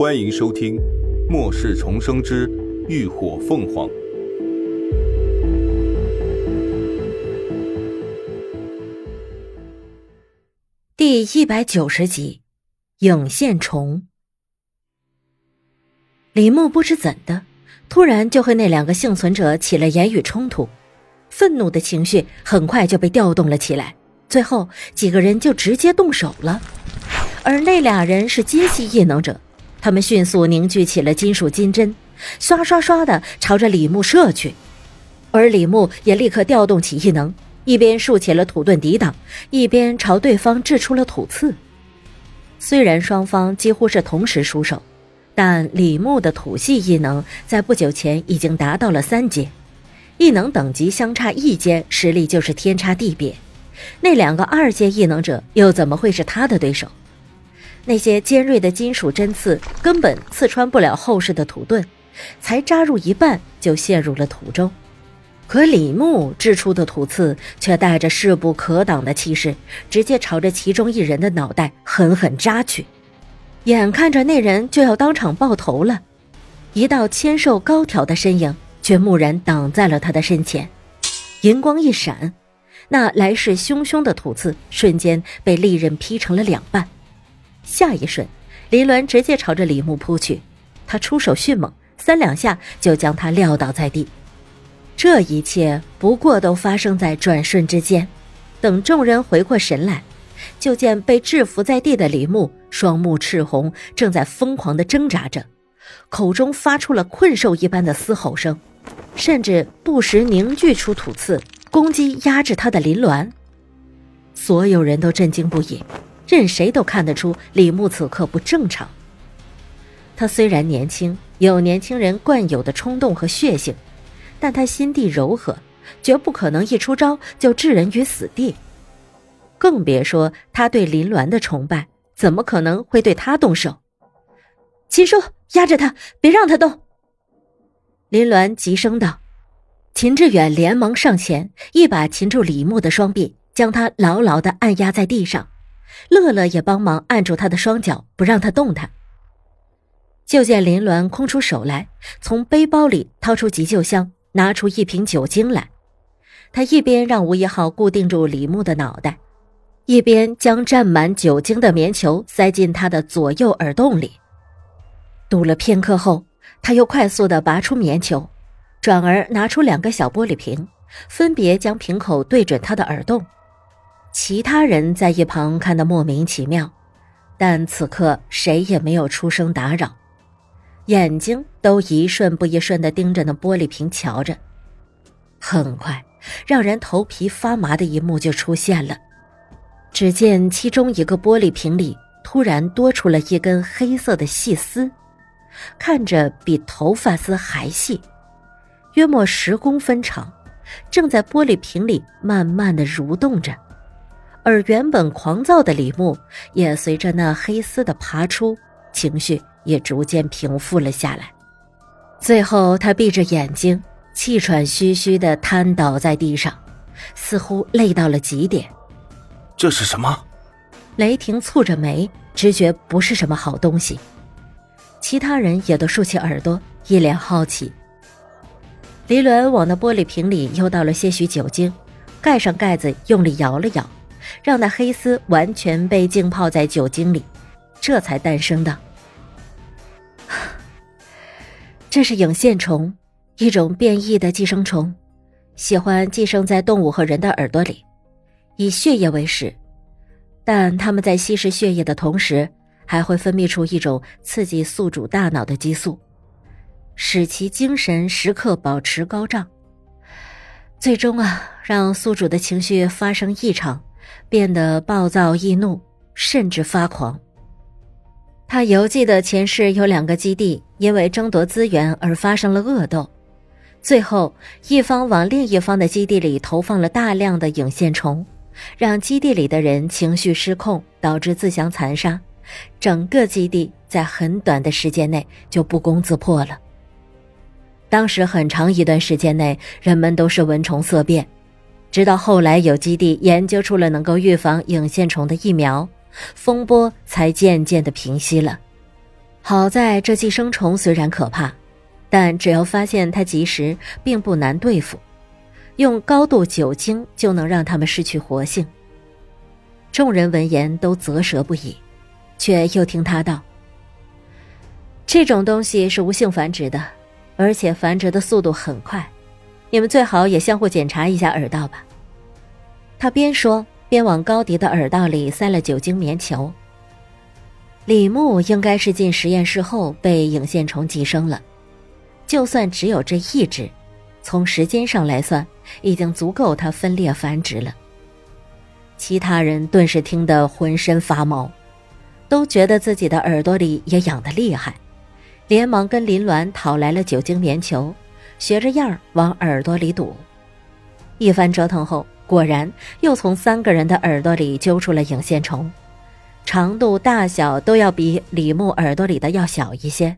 欢迎收听《末世重生之浴火凤凰》第一百九十集《影线虫》。李牧不知怎的，突然就和那两个幸存者起了言语冲突，愤怒的情绪很快就被调动了起来。最后几个人就直接动手了，而那俩人是金系异能者，他们迅速凝聚起了金属金针，刷刷刷的朝着李牧射去，而李牧也立刻调动起异能，一边竖起了土盾抵挡，一边朝对方掷出了土刺。虽然双方几乎是同时出手，但李牧的土系异能在不久前已经达到了三阶，异能等级相差一阶，实力就是天差地别。那两个二阶异能者又怎么会是他的对手？那些尖锐的金属针刺根本刺穿不了厚实的土盾，才扎入一半就陷入了土中。可李牧掷出的土刺却带着势不可挡的气势，直接朝着其中一人的脑袋狠狠扎去。眼看着那人就要当场爆头了，一道纤瘦高挑的身影却蓦然挡在了他的身前，银光一闪。那来势汹汹的土刺瞬间被利刃劈成了两半，下一瞬，林鸾直接朝着李牧扑去，他出手迅猛，三两下就将他撂倒在地。这一切不过都发生在转瞬之间。等众人回过神来，就见被制服在地的李牧双目赤红，正在疯狂的挣扎着，口中发出了困兽一般的嘶吼声，甚至不时凝聚出土刺。攻击压制他的林鸾，所有人都震惊不已，任谁都看得出李牧此刻不正常。他虽然年轻，有年轻人惯有的冲动和血性，但他心地柔和，绝不可能一出招就置人于死地。更别说他对林鸾的崇拜，怎么可能会对他动手？秦叔，压着他，别让他动！林鸾急声道。秦志远连忙上前，一把擒住李牧的双臂，将他牢牢的按压在地上。乐乐也帮忙按住他的双脚，不让他动弹。就见林鸾空出手来，从背包里掏出急救箱，拿出一瓶酒精来。他一边让吴一浩固定住李牧的脑袋，一边将沾满酒精的棉球塞进他的左右耳洞里。堵了片刻后，他又快速的拔出棉球。转而拿出两个小玻璃瓶，分别将瓶口对准他的耳洞。其他人在一旁看得莫名其妙，但此刻谁也没有出声打扰，眼睛都一瞬不一瞬地盯着那玻璃瓶瞧着。很快，让人头皮发麻的一幕就出现了：只见其中一个玻璃瓶里突然多出了一根黑色的细丝，看着比头发丝还细。约莫十公分长，正在玻璃瓶里慢慢的蠕动着，而原本狂躁的李牧也随着那黑丝的爬出，情绪也逐渐平复了下来。最后，他闭着眼睛，气喘吁吁的瘫倒在地上，似乎累到了极点。这是什么？雷霆蹙着眉，直觉不是什么好东西。其他人也都竖起耳朵，一脸好奇。黎伦往那玻璃瓶里又倒了些许酒精，盖上盖子，用力摇了摇，让那黑丝完全被浸泡在酒精里，这才诞生的。这是影线虫，一种变异的寄生虫，喜欢寄生在动物和人的耳朵里，以血液为食，但它们在吸食血液的同时，还会分泌出一种刺激宿主大脑的激素。使其精神时刻保持高涨，最终啊，让宿主的情绪发生异常，变得暴躁易怒，甚至发狂。他犹记得前世有两个基地因为争夺资源而发生了恶斗，最后一方往另一方的基地里投放了大量的影线虫，让基地里的人情绪失控，导致自相残杀，整个基地在很短的时间内就不攻自破了。当时很长一段时间内，人们都是闻虫色变，直到后来有基地研究出了能够预防影线虫的疫苗，风波才渐渐的平息了。好在这寄生虫虽然可怕，但只要发现它及时，并不难对付。用高度酒精就能让它们失去活性。众人闻言都啧舌不已，却又听他道：“这种东西是无性繁殖的，而且繁殖的速度很快，你们最好也相互检查一下耳道吧。”他边说边往高迪的耳道里塞了酒精棉球。李牧应该是进实验室后被影线虫寄生了，就算只有这一只，从时间上来算，已经足够它分裂繁殖了。其他人顿时听得浑身发毛，都觉得自己的耳朵里也痒得厉害，连忙跟林鸾讨来了酒精棉球，学着样儿往耳朵里堵。一番折腾后，果然又从三个人的耳朵里揪出了影线虫，长度、大小都要比李牧耳朵里的要小一些，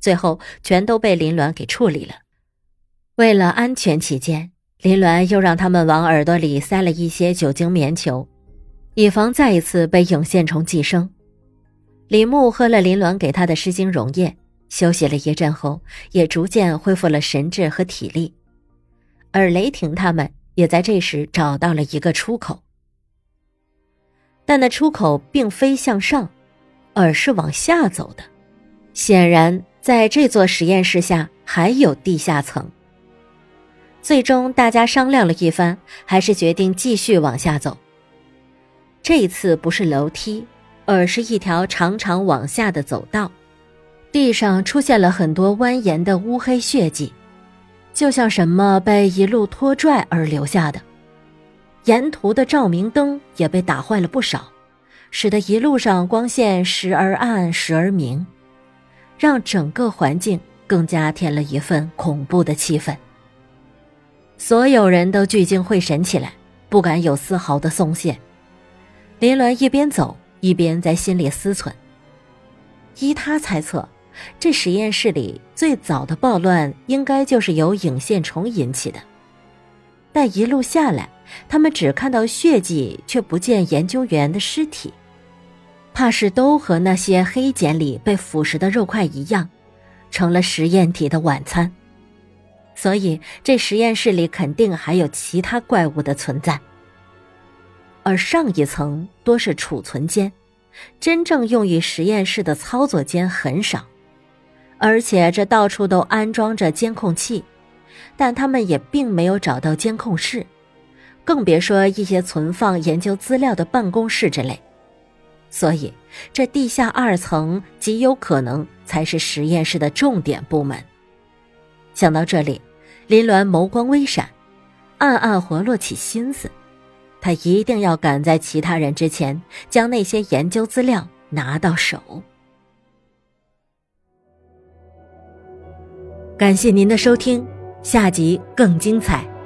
最后全都被林鸾给处理了。为了安全起见。林鸾又让他们往耳朵里塞了一些酒精棉球，以防再一次被影线虫寄生。李牧喝了林鸾给他的湿精溶液，休息了一阵后，也逐渐恢复了神智和体力。而雷霆他们也在这时找到了一个出口，但那出口并非向上，而是往下走的。显然，在这座实验室下还有地下层。最终，大家商量了一番，还是决定继续往下走。这一次不是楼梯，而是一条长长往下的走道，地上出现了很多蜿蜒的乌黑血迹，就像什么被一路拖拽而留下的。沿途的照明灯也被打坏了不少，使得一路上光线时而暗，时而明，让整个环境更加添了一份恐怖的气氛。所有人都聚精会神起来，不敢有丝毫的松懈。林鸾一边走一边在心里思忖：依他猜测，这实验室里最早的暴乱应该就是由影线虫引起的。但一路下来，他们只看到血迹，却不见研究员的尸体，怕是都和那些黑茧里被腐蚀的肉块一样，成了实验体的晚餐。所以，这实验室里肯定还有其他怪物的存在。而上一层多是储存间，真正用于实验室的操作间很少，而且这到处都安装着监控器，但他们也并没有找到监控室，更别说一些存放研究资料的办公室之类。所以，这地下二层极有可能才是实验室的重点部门。想到这里。林鸾眸光微闪，暗暗活络起心思，他一定要赶在其他人之前将那些研究资料拿到手。感谢您的收听，下集更精彩。